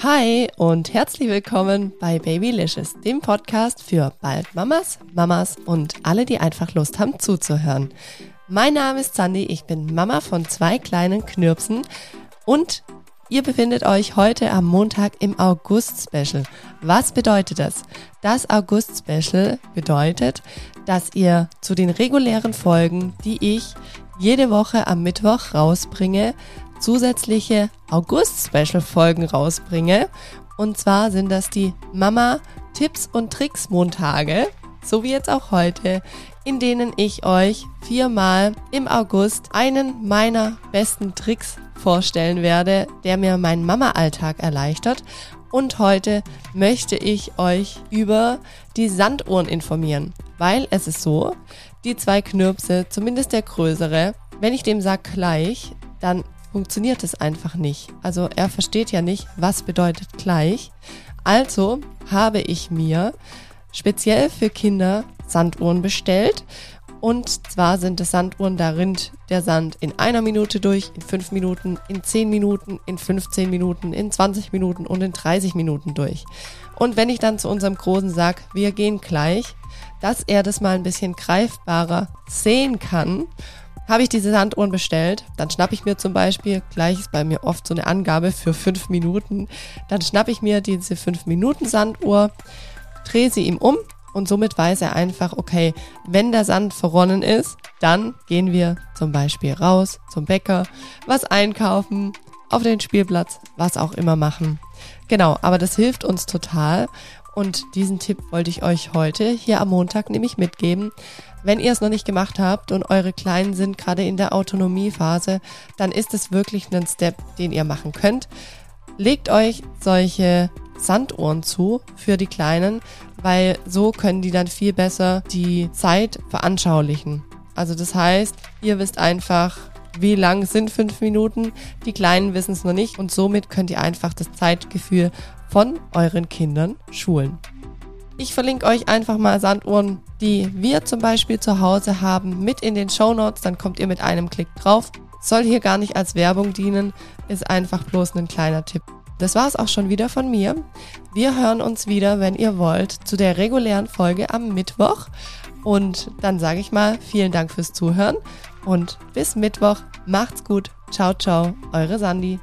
Hi und herzlich willkommen bei Babylicious, dem Podcast für bald Mamas, Mamas und alle, die einfach Lust haben zuzuhören. Mein Name ist Sandy, ich bin Mama von zwei kleinen Knirpsen und Ihr befindet euch heute am Montag im August-Special. Was bedeutet das? Das August-Special bedeutet, dass ihr zu den regulären Folgen, die ich jede Woche am Mittwoch rausbringe, zusätzliche August-Special-Folgen rausbringe. Und zwar sind das die Mama Tipps und Tricks Montage, so wie jetzt auch heute, in denen ich euch viermal im August einen meiner besten Tricks vorstellen werde, der mir meinen Mama-Alltag erleichtert. Und heute möchte ich euch über die Sanduhren informieren, weil es ist so, die zwei Knirpse, zumindest der größere, wenn ich dem sage gleich, dann funktioniert es einfach nicht. Also er versteht ja nicht, was bedeutet gleich. Also habe ich mir speziell für Kinder Sanduhren bestellt und zwar sind es Sanduhren, da rinnt der Sand in einer Minute durch, in fünf Minuten, in zehn Minuten, in 15 Minuten, in 20 Minuten und in 30 Minuten durch. Und wenn ich dann zu unserem Großen sag, wir gehen gleich, dass er das mal ein bisschen greifbarer sehen kann, habe ich diese Sanduhren bestellt. Dann schnappe ich mir zum Beispiel, gleich ist bei mir oft so eine Angabe für fünf Minuten, dann schnappe ich mir diese fünf Minuten Sanduhr, drehe sie ihm um und somit weiß er einfach, okay, wenn der Sand verronnen ist, dann gehen wir zum Beispiel raus zum Bäcker, was einkaufen, auf den Spielplatz, was auch immer machen. Genau, aber das hilft uns total und diesen Tipp wollte ich euch heute hier am Montag nämlich mitgeben. Wenn ihr es noch nicht gemacht habt und eure Kleinen sind gerade in der Autonomiephase, dann ist es wirklich ein Step, den ihr machen könnt. Legt euch solche Sanduhren zu für die Kleinen, weil so können die dann viel besser die Zeit veranschaulichen. Also das heißt, ihr wisst einfach, wie lang sind fünf Minuten, die Kleinen wissen es noch nicht und somit könnt ihr einfach das Zeitgefühl von euren Kindern schulen. Ich verlinke euch einfach mal Sanduhren, die wir zum Beispiel zu Hause haben, mit in den Show Notes. Dann kommt ihr mit einem Klick drauf. Soll hier gar nicht als Werbung dienen, ist einfach bloß ein kleiner Tipp. Das war es auch schon wieder von mir. Wir hören uns wieder, wenn ihr wollt, zu der regulären Folge am Mittwoch. Und dann sage ich mal vielen Dank fürs Zuhören und bis Mittwoch. Macht's gut. Ciao, ciao. Eure Sandy.